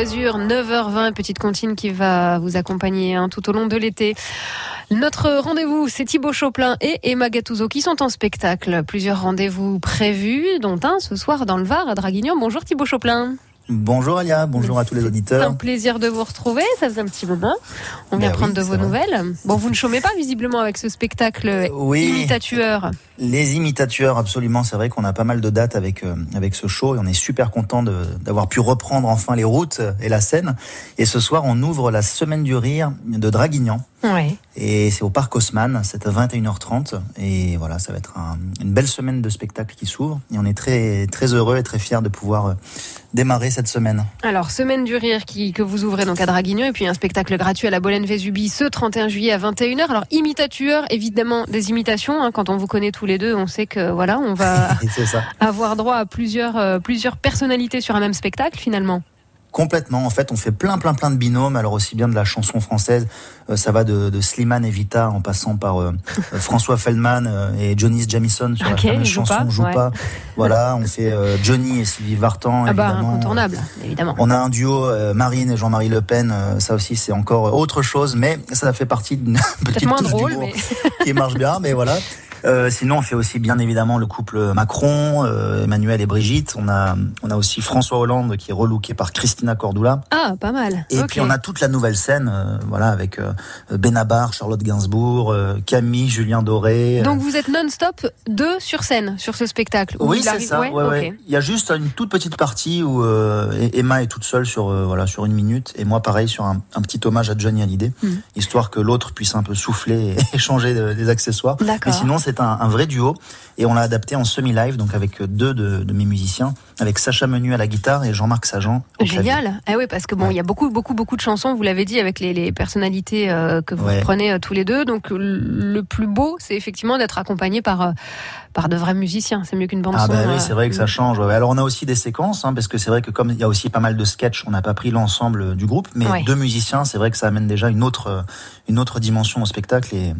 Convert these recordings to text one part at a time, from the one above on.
Azur, 9h20, petite comptine qui va vous accompagner hein, tout au long de l'été. Notre rendez-vous, c'est Thibaut Choplin et Emma Gattuso qui sont en spectacle. Plusieurs rendez-vous prévus, dont un ce soir dans le Var à Draguignan. Bonjour Thibaut Choplin. Bonjour Alia, bonjour à tous les auditeurs. C'est un plaisir de vous retrouver, ça faisait un petit moment. On vient Ben prendre oui, de vos vrai. nouvelles. Bon, vous ne chômez pas visiblement avec ce spectacle Oui. imitatueur. Les imitateurs, absolument, c'est vrai qu'on a pas mal de dates avec euh, avec ce show et on est super content d'avoir pu reprendre enfin les routes et la scène. Et ce soir, on ouvre la semaine du rire de Draguignan. Ouais. Et c'est au parc Haussmann, c'est à 21h30. Et voilà, ça va être un- une belle semaine de spectacle qui s'ouvre. Et on est très, très heureux et très fiers de pouvoir euh, démarrer cette semaine. Alors, semaine du rire qui, que vous ouvrez donc à Draguignan et puis un spectacle gratuit à la Bolène Vésubie ce 31 juillet à 21h. Alors, imitatueur, évidemment, des imitations. hein. quand on vous connaît tous les deux, on sait que voilà, on va avoir droit à plusieurs, euh, plusieurs personnalités sur un même spectacle finalement. Complètement. En fait, on fait plein, plein, plein de binômes. Alors aussi bien de la chanson française, euh, ça va de, de Slimane et Vita, en passant par euh, euh, François Feldman euh, et Johnny Jamison sur la fameuse chanson pas, Joue ouais. pas. Voilà, on fait euh, Johnny et Sylvie Vartan. Ah bah, évidemment. incontournable, évidemment. On a un duo euh, Marine et Jean-Marie Le Pen. euh, ça aussi, c'est encore autre chose, mais ça fait partie d'une petite touche drôle, mais qui marche bien, mais voilà. Euh, sinon, on fait aussi bien évidemment le couple Macron, euh, Emmanuel et Brigitte. On a, on a aussi François Hollande qui est relooké par Christina Cordula. ah, pas mal. Et puis on a toute la nouvelle scène, euh, voilà, avec euh, Benabar, Charlotte Gainsbourg, euh, Camille, Julien Doré. euh, Donc vous êtes non-stop deux sur scène sur ce spectacle. oui, c'est ça. ouais, ouais, ok. ouais. Il y a juste une toute petite partie où euh, Emma est toute seule sur euh, voilà sur une minute et moi pareil sur un, un petit hommage à Johnny Hallyday, Hmm. histoire que l'autre puisse un peu souffler et échanger de- des accessoires. Mais D'accord. sinon c'est un, un vrai duo et on l'a adapté en semi-live donc avec deux de, de mes musiciens, avec Sacha Menu à la guitare et Jean-Marc Sagan au clavier. Génial. Ah oui, parce que bon, il Ouais. y a beaucoup, beaucoup, beaucoup de chansons. Vous l'avez dit avec les, les personnalités euh, que vous Ouais. prenez euh, tous les deux. Donc le plus beau, c'est effectivement d'être accompagné par euh, par de vrais musiciens. C'est mieux qu'une bande Ah son. bah oui, euh, c'est vrai que ça change. ouais. Alors on a aussi des séquences, hein, parce que c'est vrai que comme il y a aussi pas mal de sketchs, on n'a pas pris l'ensemble euh, du groupe, mais Ouais. deux musiciens, c'est vrai que ça amène déjà une autre euh, une autre dimension au spectacle et,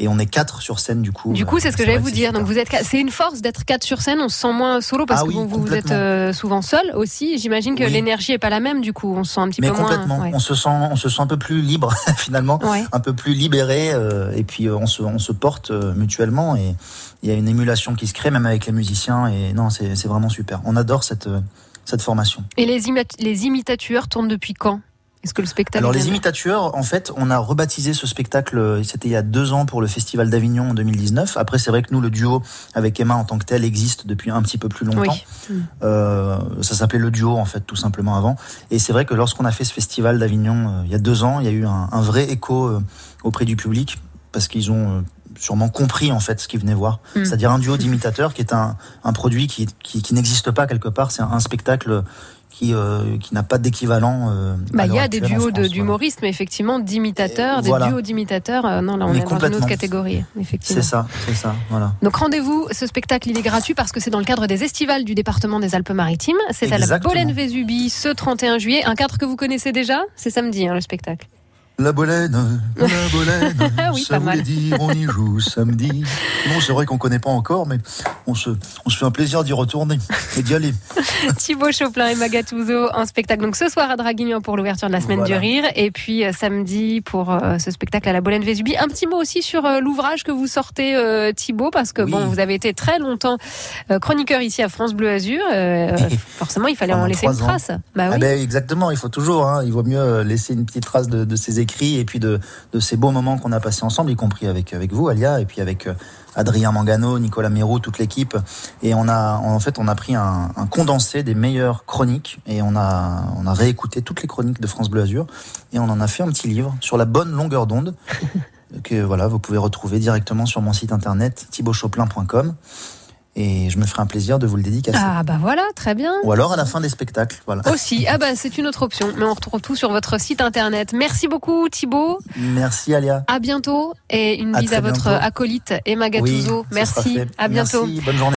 et on est quatre sur scène du coup. Mm. Du coup, c'est ce que j'allais vous dire. Donc vous êtes, c'est une force d'être quatre sur scène. On se sent moins solo parce Ah que bon, vous, vous êtes euh, souvent seul aussi. J'imagine que Oui. l'énergie est pas la même. Du coup, on se sent un petit mais peu moins. complètement, ouais. on se sent on se sent un peu plus libre finalement, un peu plus libéré euh, et puis euh, on se on se porte mutuellement et il y a une émulation qui se crée même avec les musiciens et non c'est vraiment super. On adore cette euh, cette formation. Et les, les imitateurs tournent depuis quand? Est-ce que le spectacle Alors les imitateurs, en fait, on a rebaptisé ce spectacle, euh, c'était il y a deux ans pour le Festival d'Avignon en 2019. Après, c'est vrai que nous, le duo avec Emma en tant que tel existe depuis un petit peu plus longtemps. Oui. Euh, ça s'appelait le duo, en fait, tout simplement avant. Et c'est vrai que lorsqu'on a fait ce Festival d'Avignon euh, il y a deux ans, il y a eu un, un vrai écho euh, auprès du public parce qu'ils ont... sûrement compris en fait ce qu'ils venaient voir, Mm. c'est-à-dire un duo d'imitateurs qui est un, un produit qui, qui, qui n'existe pas quelque part, c'est un, un spectacle qui, euh, qui n'a pas d'équivalent. euh, Bah, il y a des duos de- d'humoristes, mais effectivement d'imitateurs, des voilà. duos d'imitateurs. euh, non, là, on Mais est dans une autre catégorie, effectivement. C'est ça, c'est ça, voilà. Donc rendez-vous, ce spectacle il est gratuit parce que c'est dans le cadre des estivales du département des Alpes-Maritimes. C'est à la. Bolène Vésubie ce 31 juillet. Un cadre que vous connaissez déjà? C'est samedi hein, le spectacle. La bolène, la bolène, oui, ça mal. voulait dire on y joue samedi. Non, c'est vrai qu'on connaît pas encore, mais on se, on se fait un plaisir d'y retourner et d'y aller. Thibaut Choplin et Magatouzo en spectacle. Donc ce soir à Draguignan pour l'ouverture de la semaine Voilà. du rire et puis euh, samedi pour euh, ce spectacle à la Bolène Vésubie. Un petit mot aussi sur euh, l'ouvrage que vous sortez euh, Thibaut parce que Oui. bon vous avez été très longtemps chroniqueur ici à France Bleu Azur. Forcément il fallait en laisser une ans. trace. Bah oui. Ah ben, exactement, il faut toujours, hein, il vaut mieux laisser une petite trace de, de ses écrits et puis de, de ces beaux moments qu'on a passés ensemble, y compris avec, avec vous, Alia, et puis avec Adrien Mangano, Nicolas Mérou, toute l'équipe. Et on a, en fait, on a pris un, un condensé des meilleures chroniques et on a, on a réécouté toutes les chroniques de France Bleu Azur et on en a fait un petit livre sur la bonne longueur d'onde que voilà, vous pouvez retrouver directement sur mon site internet thibautchoplin.com et je me ferai un plaisir de vous le dédicacer. Ah bah voilà, très bien. Ou alors à la fin des spectacles, voilà. Aussi, ah bah c'est une autre option, mais on retrouve tout sur votre ssite internet. Merci beaucoup Thibaut, Merci Alia. à bientôt et une À bise à votre bientôt. acolyte Emma Gattuso. Oui, Merci, à bientôt. Merci, bonne journée.